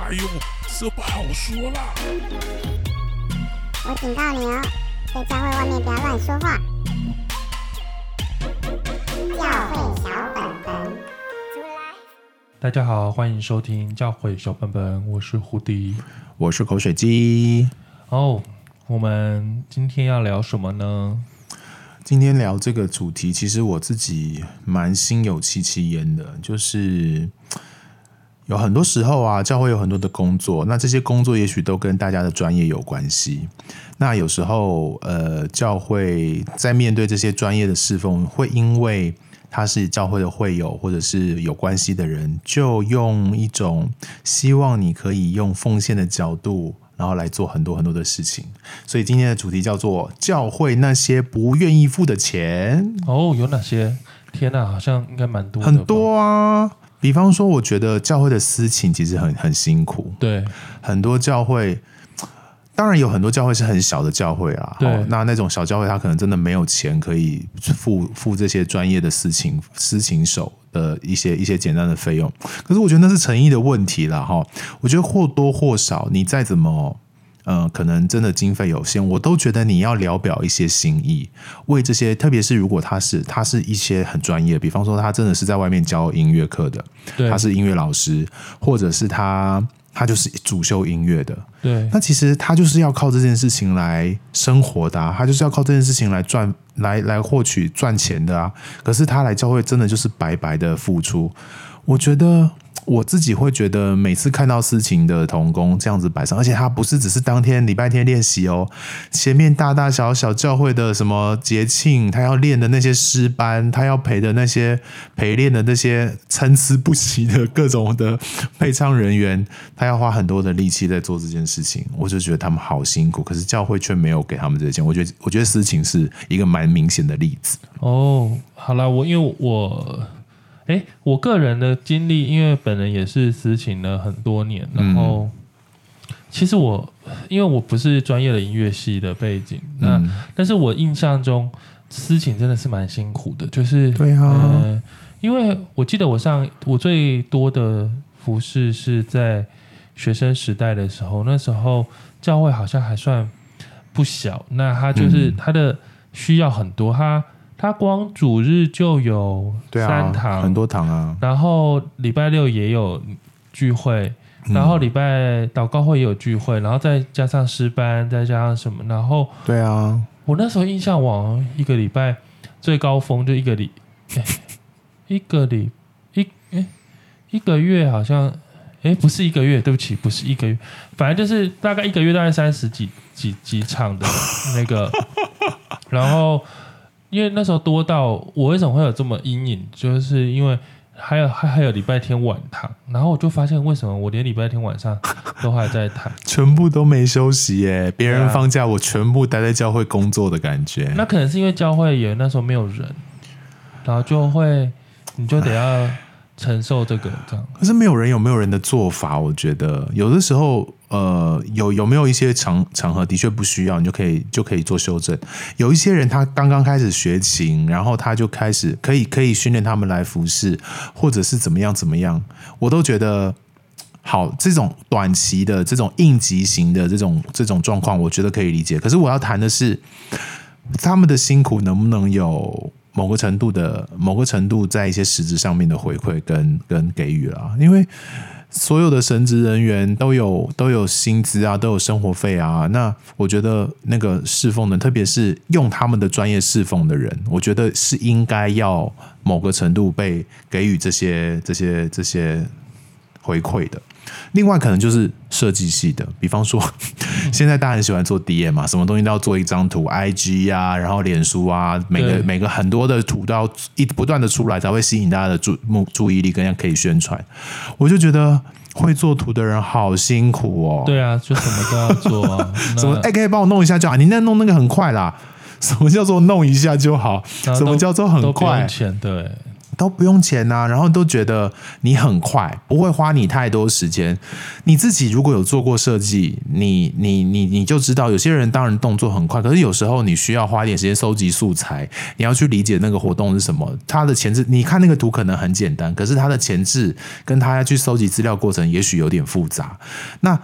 哎呦，这不好说啦！我警告你哦，在教会外面不要乱说话。教会小本本，出来！大家好，欢迎收听教会小本本，我是胡迪，我是口水鸡。哦，oh, 我们今天要聊什么呢？今天聊这个主题，其实我自己蛮心有戚戚焉的，就是。有很多时候啊，教会有很多的工作，那这些工作也许都跟大家的专业有关系。那有时候，呃，教会在面对这些专业的侍奉，会因为他是教会的会友或者是有关系的人，就用一种希望你可以用奉献的角度，然后来做很多很多的事情。所以今天的主题叫做“教会那些不愿意付的钱”。哦，有哪些？天哪，好像应该蛮多的，很多啊。比方说，我觉得教会的私情其实很很辛苦。对，很多教会，当然有很多教会是很小的教会啊。对，那那种小教会，他可能真的没有钱可以付付这些专业的私情私情手的一些一些简单的费用。可是我觉得那是诚意的问题了哈。我觉得或多或少，你再怎么。嗯、呃，可能真的经费有限，我都觉得你要聊表一些心意，为这些，特别是如果他是他是一些很专业，比方说他真的是在外面教音乐课的，对他是音乐老师，或者是他他就是主修音乐的，对，那其实他就是要靠这件事情来生活的啊，他就是要靠这件事情来赚来来获取赚钱的啊，可是他来教会真的就是白白的付出，我觉得。我自己会觉得，每次看到司琴的童工这样子摆上，而且他不是只是当天礼拜天练习哦，前面大大小小教会的什么节庆，他要练的那些诗班，他要陪的那些陪练的那些参差不齐的各种的配唱人员，他要花很多的力气在做这件事情，我就觉得他们好辛苦，可是教会却没有给他们这些钱。我觉得，我觉得司琴是一个蛮明显的例子。哦，好了，我因为我。哎，我个人的经历，因为本人也是私琴了很多年，然后、嗯、其实我因为我不是专业的音乐系的背景，那、嗯、但是我印象中私琴真的是蛮辛苦的，就是对啊、呃，因为我记得我上我最多的服饰是在学生时代的时候，那时候教会好像还算不小，那他就是他的需要很多，他。他光主日就有三堂，啊、很多堂啊。然后礼拜六也有聚会，然后礼拜祷告会也有聚会，然后再加上诗班，再加上什么，然后对啊。我那时候印象往一个礼拜最高峰就一个礼，一个礼一诶一个月好像诶不是一个月，对不起，不是一个月，反正就是大概一个月大概三十几几几场的那个，然后。因为那时候多到我为什么会有这么阴影，就是因为还有还还有礼拜天晚堂，然后我就发现为什么我连礼拜天晚上都还在弹，全部都没休息耶，别人放假我全部待在教会工作的感觉。那可能是因为教会也那时候没有人，然后就会你就得要。承受这个这样，可是没有人有没有人的做法，我觉得有的时候，呃，有有没有一些场场合的确不需要，你就可以就可以做修正。有一些人他刚刚开始学琴，然后他就开始可以可以训练他们来服侍，或者是怎么样怎么样，我都觉得好。这种短期的这种应急型的这种这种状况，我觉得可以理解。可是我要谈的是，他们的辛苦能不能有？某个程度的某个程度，在一些实质上面的回馈跟跟给予了，因为所有的神职人员都有都有薪资啊，都有生活费啊。那我觉得那个侍奉的，特别是用他们的专业侍奉的人，我觉得是应该要某个程度被给予这些这些这些回馈的。另外，可能就是设计系的，比方说，现在大家很喜欢做 DM 嘛，什么东西都要做一张图，IG 啊，然后脸书啊，每个每个很多的图都要一不断的出来，才会吸引大家的注目注意力，跟可以宣传。我就觉得会做图的人好辛苦哦。对啊，就什么都要做啊，什么哎，可以帮我弄一下就好，你那弄那个很快啦。什么叫做弄一下就好？什么叫做很快？钱对。都不用钱呐、然后都觉得你很快，不会花你太多时间。你自己如果有做过设计，你你你你就知道，有些人当然动作很快，可是有时候你需要花点时间收集素材，你要去理解那个活动是什么，它的前置，你看那个图可能很简单，可是它的前置跟他要去收集资料过程也许有点复杂，那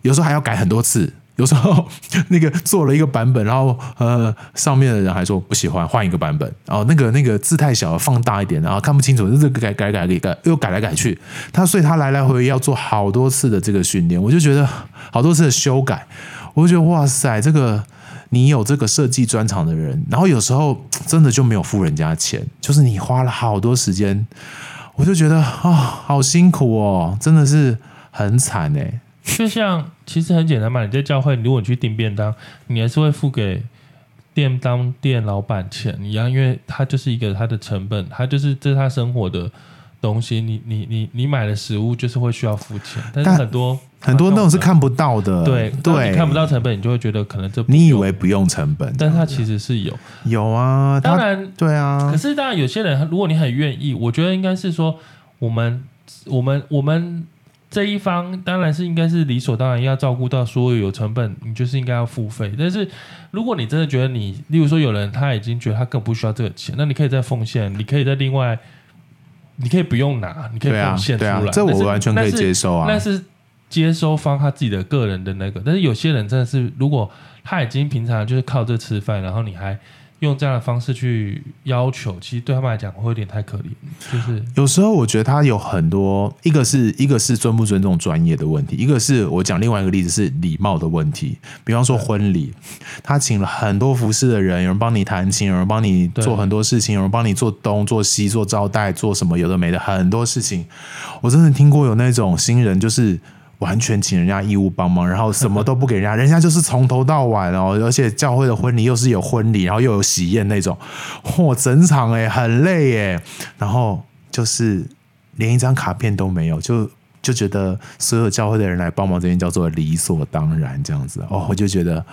有时候还要改很多次。有时候那个做了一个版本，然后呃上面的人还说不喜欢，换一个版本。然后那个那个字太小了，放大一点，然后看不清楚，就这改改改改，又改来改去。他所以他来来回回要做好多次的这个训练，我就觉得好多次的修改，我就觉得哇塞，这个你有这个设计专长的人，然后有时候真的就没有付人家钱，就是你花了好多时间，我就觉得啊、好辛苦哦，真的是很惨哎。就像其实很简单嘛，你在教会，如果你去订便当，你还是会付给便当店老板钱一样，因为他就是一个他的成本，他就是这是他生活的东西。你你你你买的食物就是会需要付钱，但是很多很多那种是看不到的，对对，你看不到成本，你就会觉得可能这你以为不用成本，但它其实是有有啊，当然对啊。可是当然有些人，如果你很愿意，我觉得应该是说我们我们我们。这一方当然是应该是理所当然要照顾到所有有成本，你就是应该要付费。但是如果你真的觉得你，例如说有人他已经觉得他更不需要这个钱，那你可以再奉献，你可以再另外，你可以不用拿，你可以奉献出来。这我完全可以接受啊。那是接收方他自己的个人的那个。但是有些人真的是，如果他已经平常就是靠这吃饭，然后你还。用这样的方式去要求，其实对他们来讲会有点太可怜。就是有时候我觉得他有很多，一个是一个是尊不尊重专业的问题，一个是我讲另外一个例子是礼貌的问题。比方说婚礼，他请了很多服侍的人，有人帮你弹琴，有人帮你做很多事情，有人帮你做东做西做招待做什么有的没的很多事情。我真的听过有那种新人就是。完全请人家义务帮忙，然后什么都不给人家，人家就是从头到晚哦，而且教会的婚礼又是有婚礼，然后又有喜宴那种，嚯，整场哎很累哎，然后就是连一张卡片都没有，就就觉得所有教会的人来帮忙这边叫做理所当然这样子。哦，我就觉得，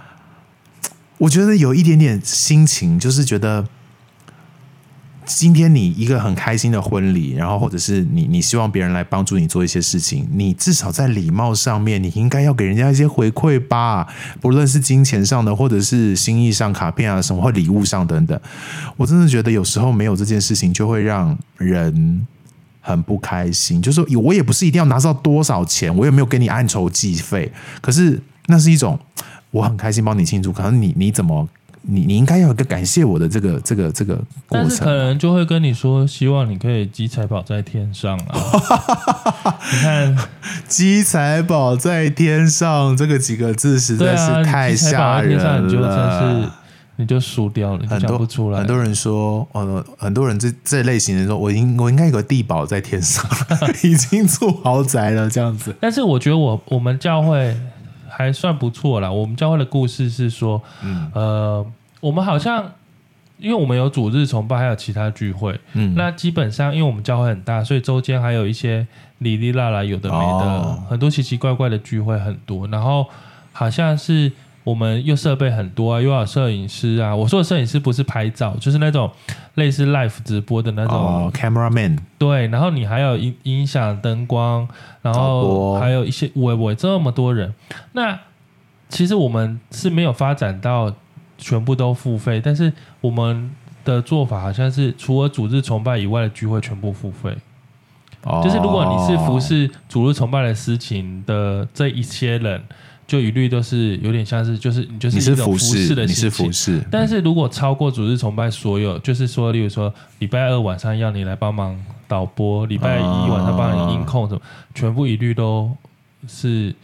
我觉得有一点点心情，就是觉得。今天你一个很开心的婚礼，然后或者是你你希望别人来帮助你做一些事情，你至少在礼貌上面，你应该要给人家一些回馈吧，不论是金钱上的，或者是心意上卡片啊什么或礼物上等等。我真的觉得有时候没有这件事情，就会让人很不开心。就是说我也不是一定要拿到多少钱，我也没有给你按酬计费，可是那是一种我很开心帮你庆祝，可能你你怎么？你你应该要有一个感谢我的这个这个这个过程，但是可能就会跟你说，希望你可以积财宝在天上啊！你看，积财宝在天上这个几个字实在是太吓人了，你就真是你就输掉了，很多不出来。很多人说，呃，很多人这这类型的人说，我应我应该有个地堡在天上，已经住豪宅了这样子。但是我觉得我我们教会。还算不错啦。我们教会的故事是说，嗯、呃，我们好像因为我们有主日崇拜，还有其他聚会，嗯，那基本上因为我们教会很大，所以周间还有一些里里啦啦有的没的，哦、很多奇奇怪怪的聚会很多。然后好像是。我们又设备很多啊，又有摄影师啊。我说的摄影师不是拍照，就是那种类似 live 直播的那种、哦、cameraman。对，然后你还有音音响、灯光，然后还有一些我我这么多人。那其实我们是没有发展到全部都付费，但是我们的做法好像是除了主日崇拜以外的聚会全部付费。哦、就是如果你是服侍主日崇拜的事情的这一些人。就一律都是有点像是，就是你就是一种服侍的形式。你是服侍，但是如果超过主日崇拜所有，就是说，例如说礼拜二晚上要你来帮忙导播，礼拜一晚上帮你音控什么，全部一律都是，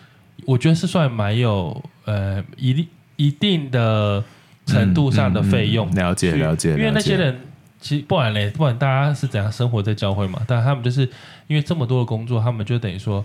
我觉得是算蛮有呃一定一定的程度上的费用。了解了解，因为那些人其实不然嘞，不管大家是怎样生活在教会嘛，但他们就是因为这么多的工作，他们就等于说。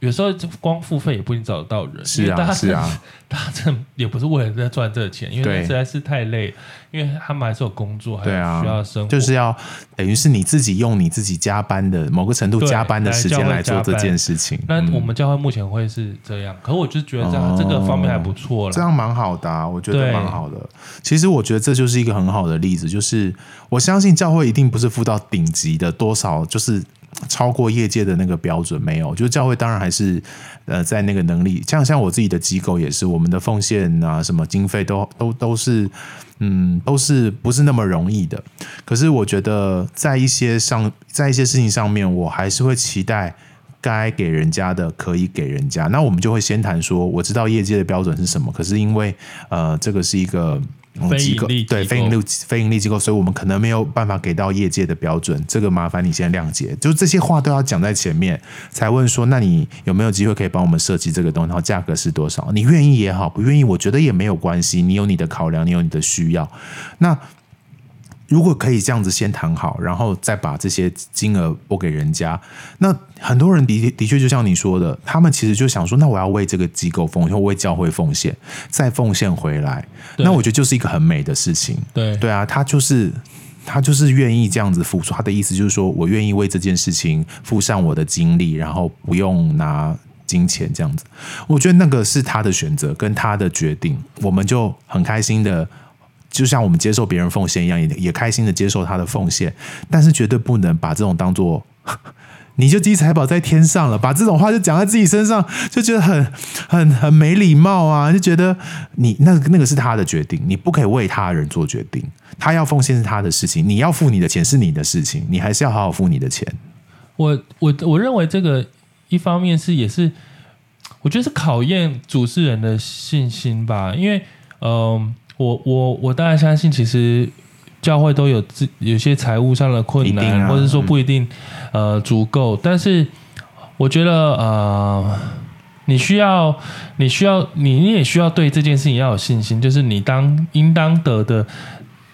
有时候光付费也不一定找得到人，是啊，是啊，大家真的也不是为了在赚这个钱，因为实在是太累，因为他们还是有工作，还有需要生活，就是要等于是你自己用你自己加班的某个程度加班的时间来做这件事情。那我们教会目前会是这样，可我就觉得这样这个方面还不错了，这样蛮好的，啊，我觉得蛮好的。其实我觉得这就是一个很好的例子，就是我相信教会一定不是付到顶级的多少，就是。超过业界的那个标准没有，就教会当然还是呃在那个能力，像像我自己的机构也是，我们的奉献啊什么经费都都都是嗯都是不是那么容易的。可是我觉得在一些上在一些事情上面，我还是会期待该给人家的可以给人家。那我们就会先谈说，我知道业界的标准是什么，可是因为呃这个是一个。非盈利对非盈利非盈利机构，所以我们可能没有办法给到业界的标准，这个麻烦你先谅解。就这些话都要讲在前面，才问说，那你有没有机会可以帮我们设计这个东西？然后价格是多少？你愿意也好，不愿意，我觉得也没有关系。你有你的考量，你有你的需要，那。如果可以这样子先谈好，然后再把这些金额拨给人家，那很多人的的确就像你说的，他们其实就想说，那我要为这个机构奉献，为教会奉献，再奉献回来，那我觉得就是一个很美的事情。对对啊，他就是他就是愿意这样子付出，他的意思就是说我愿意为这件事情付上我的精力，然后不用拿金钱这样子。我觉得那个是他的选择跟他的决定，我们就很开心的。就像我们接受别人奉献一样，也也开心的接受他的奉献，但是绝对不能把这种当做，你就积财宝在天上了，把这种话就讲在自己身上，就觉得很 很很没礼貌啊！就觉得你那那个是他的决定，你不可以为他人做决定，他要奉献是他的事情，你要付你的钱是你的事情，你还是要好好付你的钱。我我我认为这个一方面是也是，我觉得是考验主持人的信心吧，因为嗯。我我我当然相信，其实教会都有自有些财务上的困难，啊、或者说不一定呃足够。但是我觉得呃，你需要你需要你你也需要对这件事情要有信心，就是你当应当得的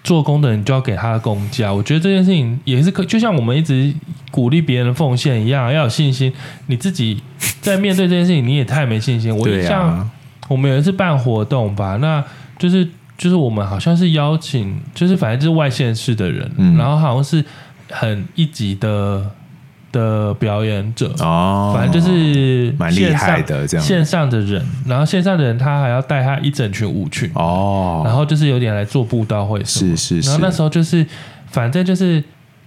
做工的人就要给他的工价。我觉得这件事情也是可，就像我们一直鼓励别人奉献一样，要有信心。你自己在面对这件事情，你也太没信心。我像我们有一次办活动吧，那就是。就是我们好像是邀请，就是反正就是外县市的人，嗯、然后好像是很一级的的表演者哦，反正就是蛮厉害的这样。线上的人，然后线上的人他还要带他一整群舞群哦，然后就是有点来做布道会是是是，然后那时候就是反正就是。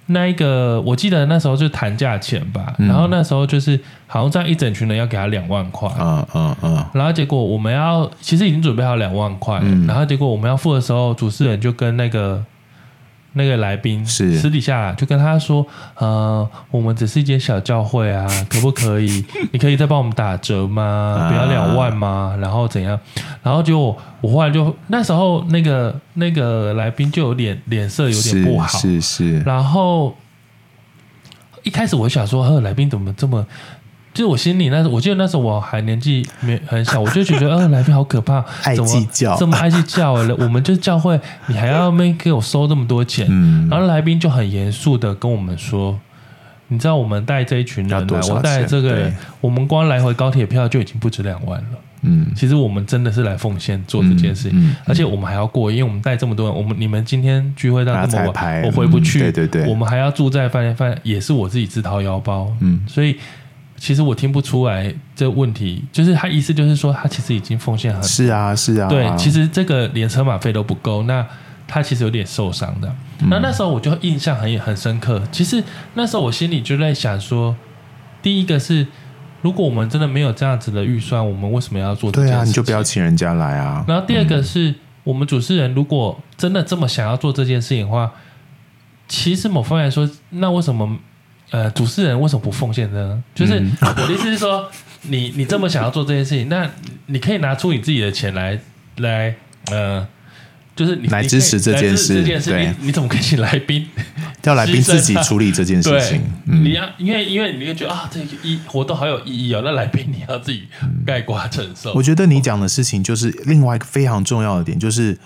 那一个，我记得那时候就谈价钱吧，嗯、然后那时候就是好像这样一整群人要给他两万块，啊啊啊，然后结果我们要其实已经准备好两万块，嗯、然后结果我们要付的时候，主持人就跟那个。那个来宾是私底下就跟他说：“呃，我们只是一间小教会啊，可不可以？你可以再帮我们打折吗？不要两万吗？然后怎样？然后就我，我后来就那时候那个那个来宾就有点脸色有点不好，是是。是然后一开始我想说，呵，来宾怎么这么……就我心里那时，我记得那时候我还年纪没很小，我就觉得，呃，来宾好可怕，爱计较，这么爱计较了。我们就是教会，你还要没给我收这么多钱？嗯，然后来宾就很严肃的跟我们说，你知道我们带这一群人来，我带这个人，我们光来回高铁票就已经不止两万了。嗯，其实我们真的是来奉献做这件事情，嗯嗯、而且我们还要过，因为我们带这么多人，我们你们今天聚会到这么晚，我回不去，嗯、对对对，我们还要住在饭店，饭店也是我自己自掏腰包。嗯，所以。其实我听不出来这个问题，就是他意思就是说，他其实已经奉献很多。是啊，是啊。对，其实这个连车马费都不够，那他其实有点受伤的。嗯、那那时候我就印象很很深刻。其实那时候我心里就在想说，第一个是，如果我们真的没有这样子的预算，我们为什么要做这件事？对啊，你就不要请人家来啊。然后第二个是、嗯、我们主持人如果真的这么想要做这件事情的话，其实某方面来说，那为什么？呃，主持人为什么不奉献呢？就是我的意思是说，你你这么想要做这件事情，那你可以拿出你自己的钱来来，呃，就是你来支持这件事。这件事，对你你怎么可以请来宾？叫来宾自己处理这件事情。嗯、你要因为因为你会觉得啊，这个意活动好有意义哦，那来宾你要自己概括承受。我觉得你讲的事情就是另外一个非常重要的点，就是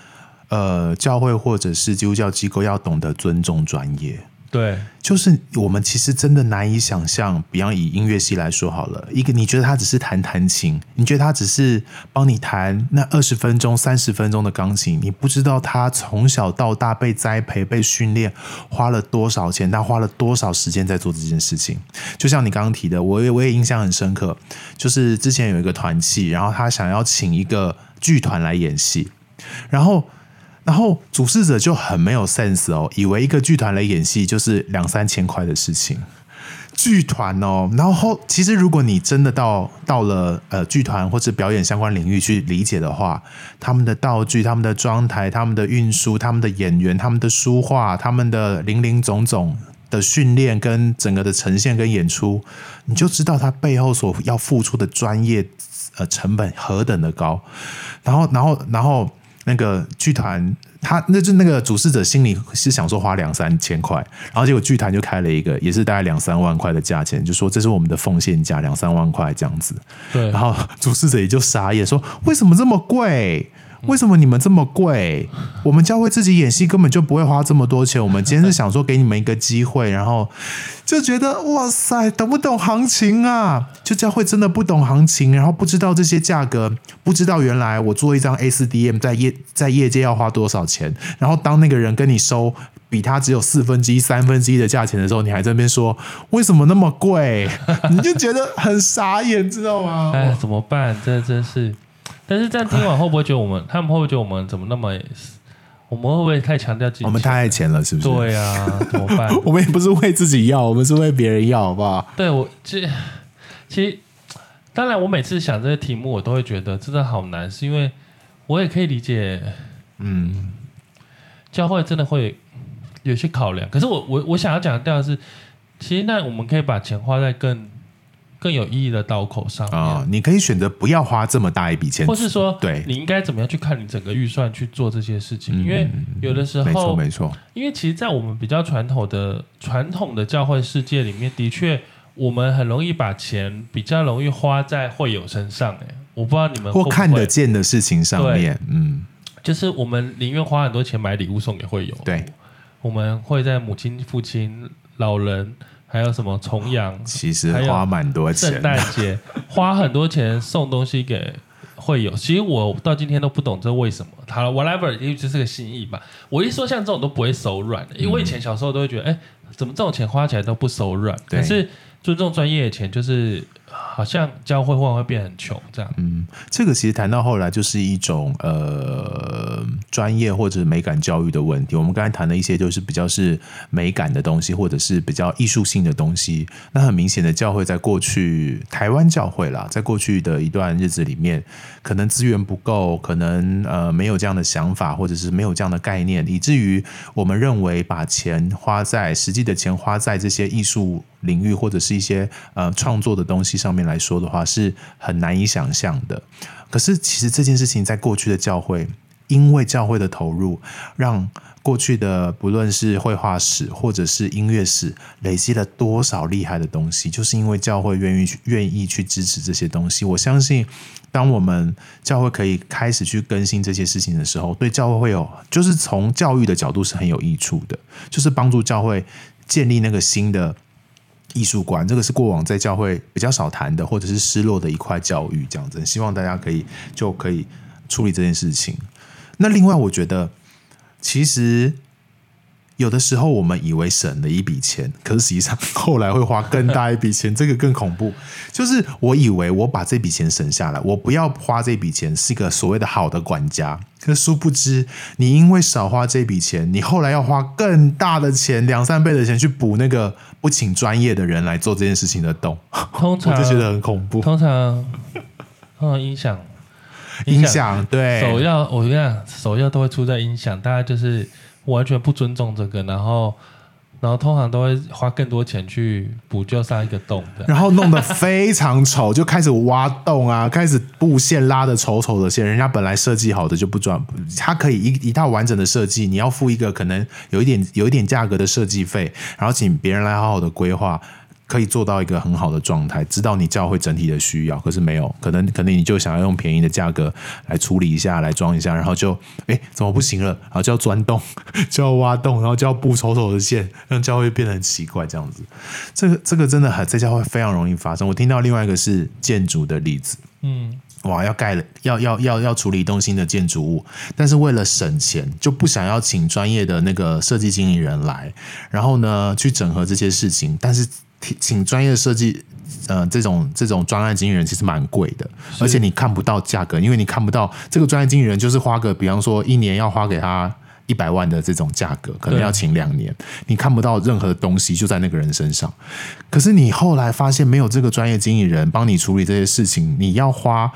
呃，教会或者是基督教机构要懂得尊重专业。对，就是我们其实真的难以想象，比方以音乐系来说好了，一个你觉得他只是弹弹琴，你觉得他只是帮你弹那二十分钟、三十分钟的钢琴，你不知道他从小到大被栽培、被训练，花了多少钱，他花了多少时间在做这件事情。就像你刚刚提的，我也我也印象很深刻，就是之前有一个团契，然后他想要请一个剧团来演戏，然后。然后主事者就很没有 sense 哦，以为一个剧团来演戏就是两三千块的事情。剧团哦，然后其实如果你真的到到了呃剧团或者表演相关领域去理解的话，他们的道具、他们的装台、他们的运输、他们的演员、他们的书画、他们的林林总总的训练跟整个的呈现跟演出，你就知道他背后所要付出的专业呃成本何等的高。然后，然后，然后。那个剧团，他那就那个主事者心里是想说花两三千块，然后结果剧团就开了一个，也是大概两三万块的价钱，就说这是我们的奉献价，两三万块这样子。对，然后主事者也就傻眼，说为什么这么贵？为什么你们这么贵？我们教会自己演戏根本就不会花这么多钱。我们今天是想说给你们一个机会，然后就觉得哇塞，懂不懂行情啊？就教会真的不懂行情，然后不知道这些价格，不知道原来我做一张 A4DM 在业在业界要花多少钱。然后当那个人跟你收比他只有四分之一、三分之一的价钱的时候，你还在那边说为什么那么贵？你就觉得很傻眼，知道吗？哎，怎么办？这真是。但是这样听完会不会觉得我们，他们会不会觉得我们怎么那么，我们会不会太强调自己？我们太爱钱了，是不是？对啊，怎么办？我们也不是为自己要，我们是为别人要，好不好？对我，这，其实，当然，我每次想这些题目，我都会觉得真的好难，是因为我也可以理解，嗯，教会真的会有些考量。可是我，我，我想要讲的是，其实那我们可以把钱花在更。更有意义的刀口上啊、哦，你可以选择不要花这么大一笔钱，或是说，对，你应该怎么样去看你整个预算去做这些事情？嗯、因为有的时候，没错没错，因为其实，在我们比较传统的传统的教会世界里面，的确，我们很容易把钱比较容易花在会友身上。哎，我不知道你们或看得见的事情上面，嗯，就是我们宁愿花很多钱买礼物送给会友，对，我们会在母亲、父亲、老人。还有什么重阳？其实花蛮多钱。圣诞节花很多钱送东西给会友，其实我到今天都不懂这为什么。好了，whatever，因为这是个心意吧。我一说像这种都不会手软，因为我以前小时候都会觉得，哎，怎么这种钱花起来都不手软？可是尊重专业的钱就是。好像教会会会变很穷这样。嗯，这个其实谈到后来就是一种呃专业或者美感教育的问题。我们刚才谈的一些就是比较是美感的东西，或者是比较艺术性的东西。那很明显的，教会在过去台湾教会啦，在过去的一段日子里面，可能资源不够，可能呃没有这样的想法，或者是没有这样的概念，以至于我们认为把钱花在实际的钱花在这些艺术领域或者是一些呃创作的东西上面。来说的话是很难以想象的，可是其实这件事情在过去的教会，因为教会的投入，让过去的不论是绘画史或者是音乐史，累积了多少厉害的东西，就是因为教会愿意去愿意去支持这些东西。我相信，当我们教会可以开始去更新这些事情的时候，对教会会有，就是从教育的角度是很有益处的，就是帮助教会建立那个新的。艺术观，这个是过往在教会比较少谈的，或者是失落的一块教育，这样子，希望大家可以就可以处理这件事情。那另外，我觉得其实。有的时候我们以为省了一笔钱，可是实际上后来会花更大一笔钱，这个更恐怖。就是我以为我把这笔钱省下来，我不要花这笔钱，是一个所谓的好的管家。可殊不知，你因为少花这笔钱，你后来要花更大的钱，两三倍的钱去补那个不请专业的人来做这件事情的洞。通常 我就觉得很恐怖。通常，通常音响，音响对首要，我跟你讲，首要都会出在音响，大概就是。完全不尊重这个，然后，然后通常都会花更多钱去补救上一个洞的，然后弄得非常丑，就开始挖洞啊，开始布线拉的丑丑的线，人家本来设计好的就不装，它可以一一套完整的设计，你要付一个可能有一点有一点价格的设计费，然后请别人来好好的规划。可以做到一个很好的状态，知道你教会整体的需要，可是没有，可能可能你就想要用便宜的价格来处理一下，来装一下，然后就哎怎么不行了？然后就要钻洞，就要挖洞，然后就要布丑丑的线，让教会变得很奇怪这样子。这个这个真的很在教会非常容易发生。我听到另外一个是建筑的例子，嗯。哇，要盖了，要要要要处理一栋新的建筑物，但是为了省钱，就不想要请专业的那个设计经理人来，然后呢去整合这些事情。但是请专业的设计，呃，这种这种专案经纪人其实蛮贵的，而且你看不到价格，因为你看不到这个专业经纪人就是花个，比方说一年要花给他。一百万的这种价格，可能要请两年，你看不到任何东西就在那个人身上。可是你后来发现没有这个专业经纪人帮你处理这些事情，你要花，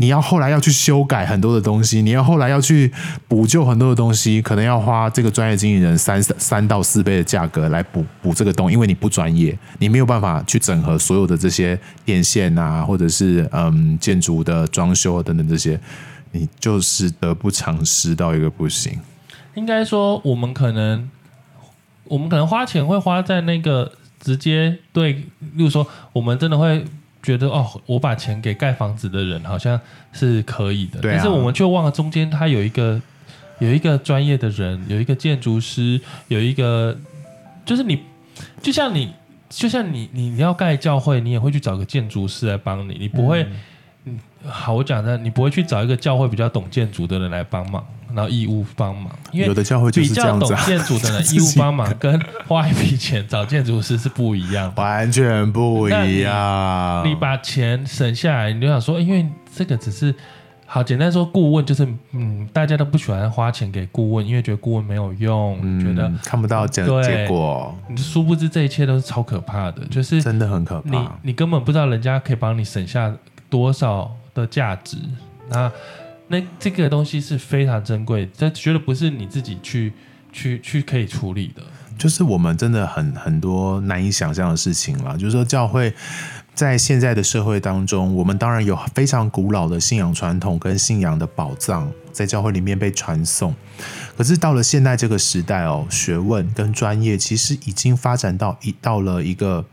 你要后来要去修改很多的东西，你要后来要去补救很多的东西，可能要花这个专业经理人三三到四倍的价格来补补这个洞，因为你不专业，你没有办法去整合所有的这些电线啊，或者是嗯建筑的装修等等这些，你就是得不偿失到一个不行。应该说，我们可能，我们可能花钱会花在那个直接对，例如说，我们真的会觉得哦，我把钱给盖房子的人好像是可以的，但是我们却忘了中间他有一个有一个专业的人，有一个建筑师，有一个就是你，就像你，就像你，你你要盖教会，你也会去找个建筑师来帮你，你不会，嗯，好，我讲的，你不会去找一个教会比较懂建筑的人来帮忙。然后义务帮忙，因为有的教会比较懂建筑的人，义务帮忙跟花一笔钱找建筑师是不一样，完全不一样。你把钱省下来，你就想说，因为这个只是好简单说，顾问就是嗯，大家都不喜欢花钱给顾问，因为觉得顾问没有用，嗯、觉得看不到结结果。你殊不知这一切都是超可怕的，就是真的很可怕。你你根本不知道人家可以帮你省下多少的价值，那。那这个东西是非常珍贵，这绝对不是你自己去去去可以处理的。就是我们真的很很多难以想象的事情了。就是说，教会在现在的社会当中，我们当然有非常古老的信仰传统跟信仰的宝藏在教会里面被传送。可是到了现在这个时代哦，学问跟专业其实已经发展到一到了一个。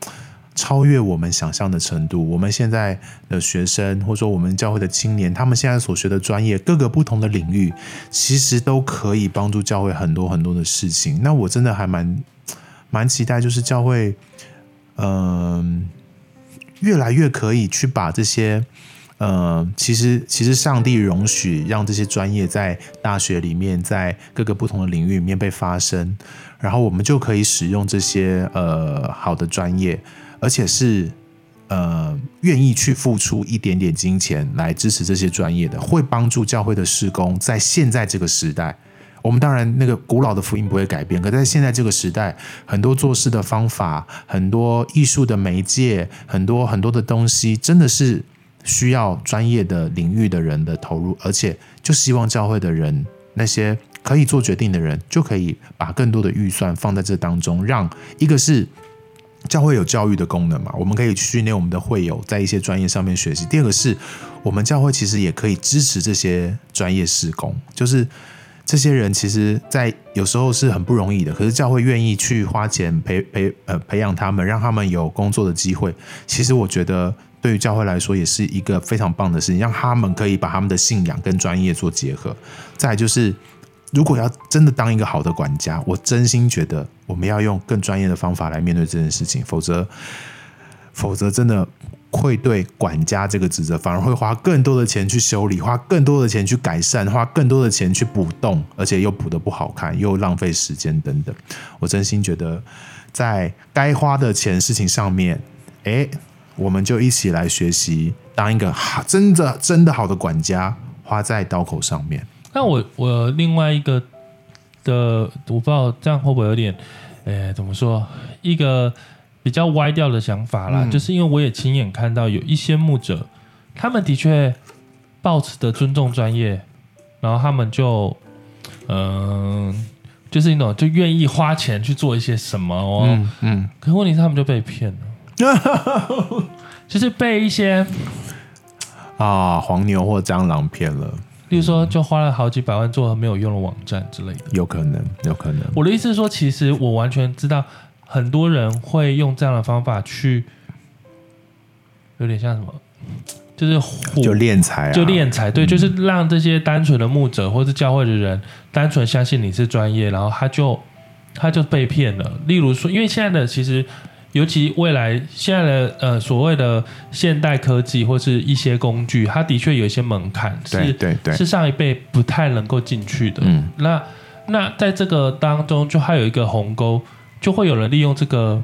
超越我们想象的程度。我们现在的学生，或者说我们教会的青年，他们现在所学的专业，各个不同的领域，其实都可以帮助教会很多很多的事情。那我真的还蛮蛮期待，就是教会，嗯、越来越可以去把这些，呃，其实其实上帝容许让这些专业在大学里面，在各个不同的领域里面被发生，然后我们就可以使用这些呃好的专业。而且是，呃，愿意去付出一点点金钱来支持这些专业的，会帮助教会的施工。在现在这个时代，我们当然那个古老的福音不会改变，可在现在这个时代，很多做事的方法，很多艺术的媒介，很多很多的东西，真的是需要专业的领域的人的投入。而且，就希望教会的人，那些可以做决定的人，就可以把更多的预算放在这当中，让一个是。教会有教育的功能嘛？我们可以训练我们的会友在一些专业上面学习。第二个是我们教会其实也可以支持这些专业施工，就是这些人其实，在有时候是很不容易的，可是教会愿意去花钱培培呃培养他们，让他们有工作的机会。其实我觉得对于教会来说也是一个非常棒的事情，让他们可以把他们的信仰跟专业做结合。再就是。如果要真的当一个好的管家，我真心觉得我们要用更专业的方法来面对这件事情，否则，否则真的会对管家这个职责反而会花更多的钱去修理，花更多的钱去改善，花更多的钱去补洞，而且又补的不好看，又浪费时间等等。我真心觉得，在该花的钱事情上面，哎，我们就一起来学习当一个好，真的真的好的管家，花在刀口上面。那我我另外一个的，我不知道这样会不会有点，呃，怎么说？一个比较歪掉的想法啦，嗯、就是因为我也亲眼看到有一些牧者，他们的确抱持的尊重专业，然后他们就，嗯、呃，就是那种就愿意花钱去做一些什么哦，嗯，嗯，可是问题是他们就被骗了，就是被一些啊黄牛或蟑螂骗了。比如说，就花了好几百万做没有用的网站之类的，有可能，有可能。我的意思是说，其实我完全知道很多人会用这样的方法去，有点像什么，就是就敛财、啊，就敛财，对，嗯、就是让这些单纯的牧者或是教会的人单纯相信你是专业，然后他就他就被骗了。例如说，因为现在的其实。尤其未来现在的呃所谓的现代科技或是一些工具，它的确有一些门槛，是对对是上一辈不太能够进去的。嗯，那那在这个当中，就还有一个鸿沟，就会有人利用这个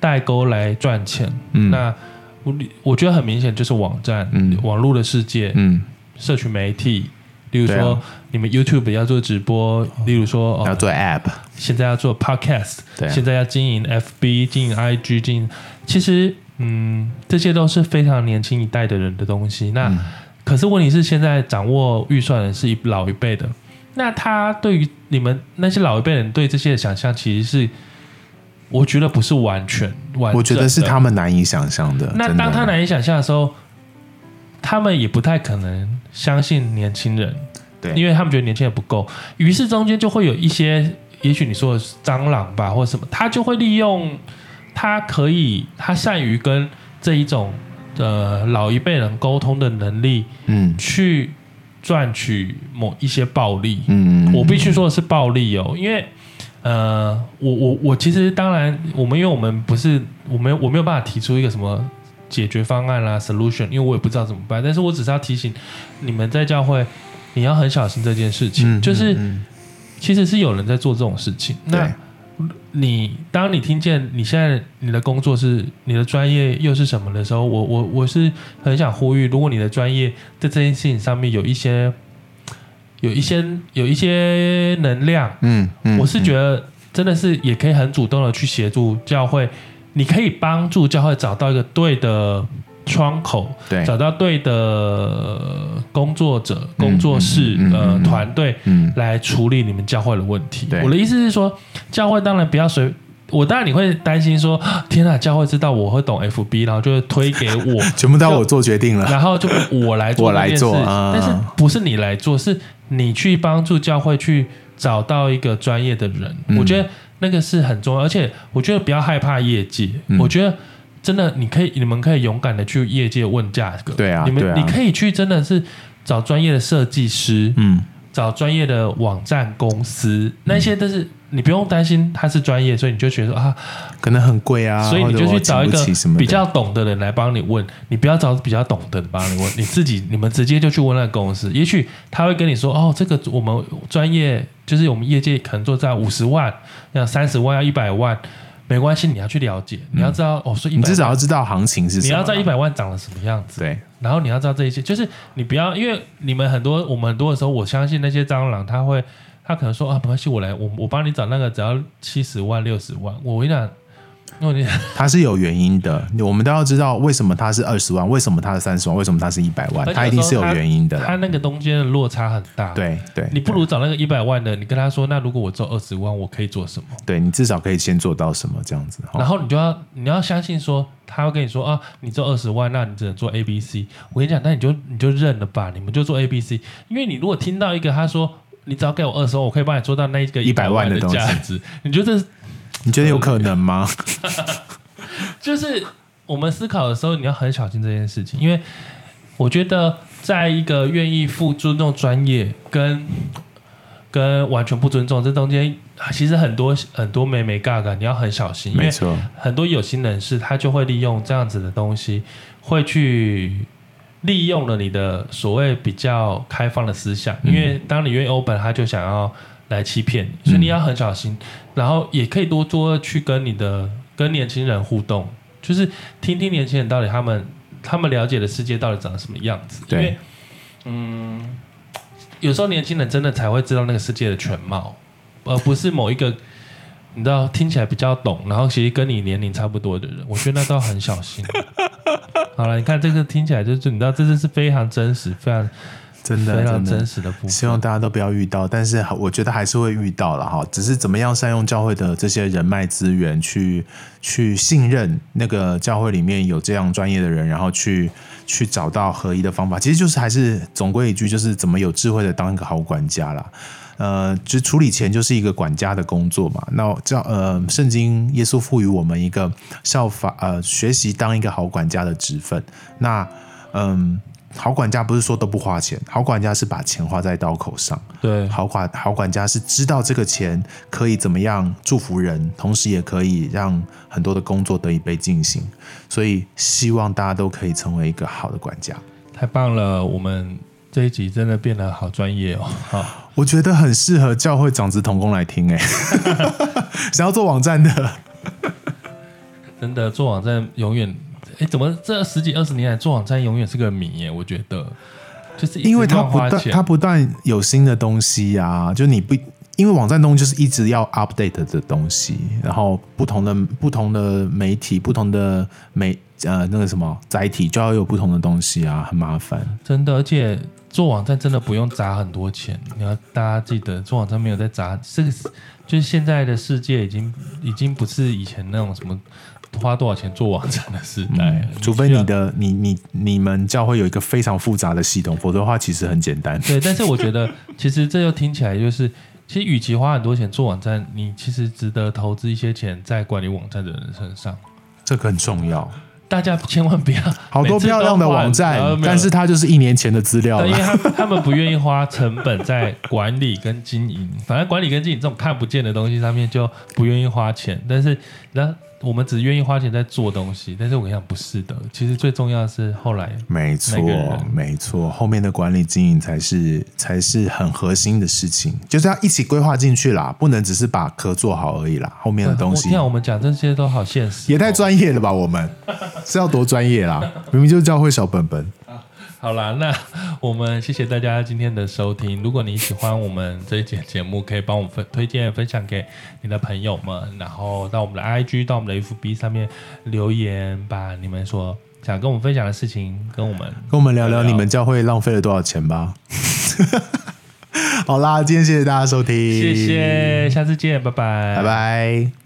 代沟来赚钱。嗯，那我我觉得很明显就是网站，嗯，网络的世界，嗯，社群媒体。例如说，你们 YouTube 要做直播，例如说要做 App，现在要做 Podcast，对，现在要经营 FB、经营 IG、经营，其实，嗯，这些都是非常年轻一代的人的东西。那、嗯、可是问题是，现在掌握预算的是一老一辈的，那他对于你们那些老一辈人对这些的想象，其实是我觉得不是完全完，我觉得是他们难以想象的。那当他难以想象的时候。他们也不太可能相信年轻人，对，因为他们觉得年轻人不够，于是中间就会有一些，也许你说的是蟑螂吧，或者什么，他就会利用他可以，他善于跟这一种呃老一辈人沟通的能力，嗯，去赚取某一些暴利，嗯，我必须说的是暴利哦，因为呃，我我我其实当然，我们因为我们不是，我没有我没有办法提出一个什么。解决方案啦，solution，因为我也不知道怎么办，但是我只是要提醒你们在教会，你要很小心这件事情，嗯、就是、嗯、其实是有人在做这种事情。那你当你听见你现在你的工作是你的专业又是什么的时候，我我我是很想呼吁，如果你的专业在这件事情上面有一些有一些有一些能量，嗯，嗯我是觉得真的是也可以很主动的去协助教会。你可以帮助教会找到一个对的窗口，对，找到对的工作者、工作室、嗯嗯嗯、呃团队，嗯，来处理你们教会的问题。我的意思是说，教会当然不要随我，当然你会担心说，天啊，教会知道我会懂 FB，然后就会推给我，全部都要我做决定了，然后就我来做，我来做，但是不是你来做，是你去帮助教会去找到一个专业的人，嗯、我觉得。那个是很重要，而且我觉得不要害怕业界。嗯、我觉得真的，你可以，你们可以勇敢的去业界问价格。对啊，你们、啊、你可以去真的是找专业的设计师，嗯，找专业的网站公司，那些都是。你不用担心他是专业，所以你就觉得啊，可能很贵啊，所以你就去找一个比较懂的人来帮你问。你不要找比较懂的人帮你问，你自己你们直接就去问那个公司，也许他会跟你说哦，这个我们专业就是我们业界可能做在五十万，要三十万，要一百万。没关系，你要去了解，你要知道、嗯、哦，所以你至少要知道行情是什么。你要知道一百万长了什么样子，对。然后你要知道这一些，就是你不要，因为你们很多，我们很多的时候，我相信那些蟑螂它会。他可能说啊，没关系，我来，我我帮你找那个，只要七十万、六十万。我跟你讲，我跟你讲，他是有原因的，我们都要知道为什么他是二十万，为什么他是三十万，为什么他是一百万，他一定是有原因的。他那个中间的落差很大。对对，你不如找那个一百万的，你跟他说，那如果我做二十万，我可以做什么？对，你至少可以先做到什么这样子。然后你就要你要相信说，他会跟你说啊，你做二十万，那你只能做 A B C。我跟你讲，那你就你就认了吧，你们就做 A B C。因为你如果听到一个他说。你只要给我二十万，我可以帮你做到那一个一百万的价值。你觉得？你觉得有可能吗？就是我们思考的时候，你要很小心这件事情，因为我觉得，在一个愿意付尊重专业跟跟完全不尊重这中间，其实很多很多眉眉角角，你要很小心。没错，很多有心人士他就会利用这样子的东西，会去。利用了你的所谓比较开放的思想，因为当你愿意 open，他就想要来欺骗你，所以你要很小心。然后也可以多多去跟你的跟年轻人互动，就是听听年轻人到底他们他们了解的世界到底长什么样子。对，因为嗯，有时候年轻人真的才会知道那个世界的全貌，而不是某一个你知道听起来比较懂，然后其实跟你年龄差不多的人。我觉得那都要很小心。好了，你看这个听起来就是你知道，这就是非常真实、非常真的、非常真实的部分。希望大家都不要遇到，但是我觉得还是会遇到了哈。只是怎么样善用教会的这些人脉资源，去去信任那个教会里面有这样专业的人，然后去去找到合一的方法。其实就是还是总归一句，就是怎么有智慧的当一个好管家啦。呃，就处理钱就是一个管家的工作嘛。那叫呃，圣经耶稣赋予我们一个效法呃，学习当一个好管家的职分。那嗯。好管家不是说都不花钱，好管家是把钱花在刀口上。对，好管好管家是知道这个钱可以怎么样祝福人，同时也可以让很多的工作得以被进行。所以希望大家都可以成为一个好的管家。太棒了，我们这一集真的变得好专业哦。好，我觉得很适合教会长子童工来听哎，想要做网站的，真的做网站永远。哎，怎么这十几二十年来做网站永远是个谜耶？我觉得，就是因为它不断，它不断有新的东西呀、啊。就你不，因为网站东西就是一直要 update 的东西，然后不同的不同的媒体、不同的媒呃那个什么载体就要有不同的东西啊，很麻烦。真的，而且做网站真的不用砸很多钱。你要大家记得，做网站没有在砸，这个就是现在的世界已经已经不是以前那种什么。花多少钱做网站的时代？嗯，除非你的你你你们教会有一个非常复杂的系统，否则的话其实很简单。对，但是我觉得 其实这又听起来就是，其实与其花很多钱做网站，你其实值得投资一些钱在管理网站的人身上，这个很重要。大家千万不要好多漂亮的网站，但是它就是一年前的资料，因为他他们不愿意花成本在管理跟经营，反正管理跟经营这种看不见的东西上面就不愿意花钱，但是那。我们只愿意花钱在做东西，但是我跟你讲不是的，其实最重要的是后来。没错，没错，后面的管理经营才是才是很核心的事情，就是要一起规划进去啦，不能只是把壳做好而已啦。后面的东西，你看我们讲这些都好现实，也太专业了吧？我们是要多专业啦？明明就是教会小本本。好啦，那我们谢谢大家今天的收听。如果你喜欢我们这一节节目，可以帮我们分推荐分享给你的朋友们，然后到我们的 IG 到我们的 FB 上面留言，把你们所想跟我们分享的事情跟我们跟我们聊聊，你们教会浪费了多少钱吧。好啦，今天谢谢大家收听，谢谢，下次见，拜拜，拜拜。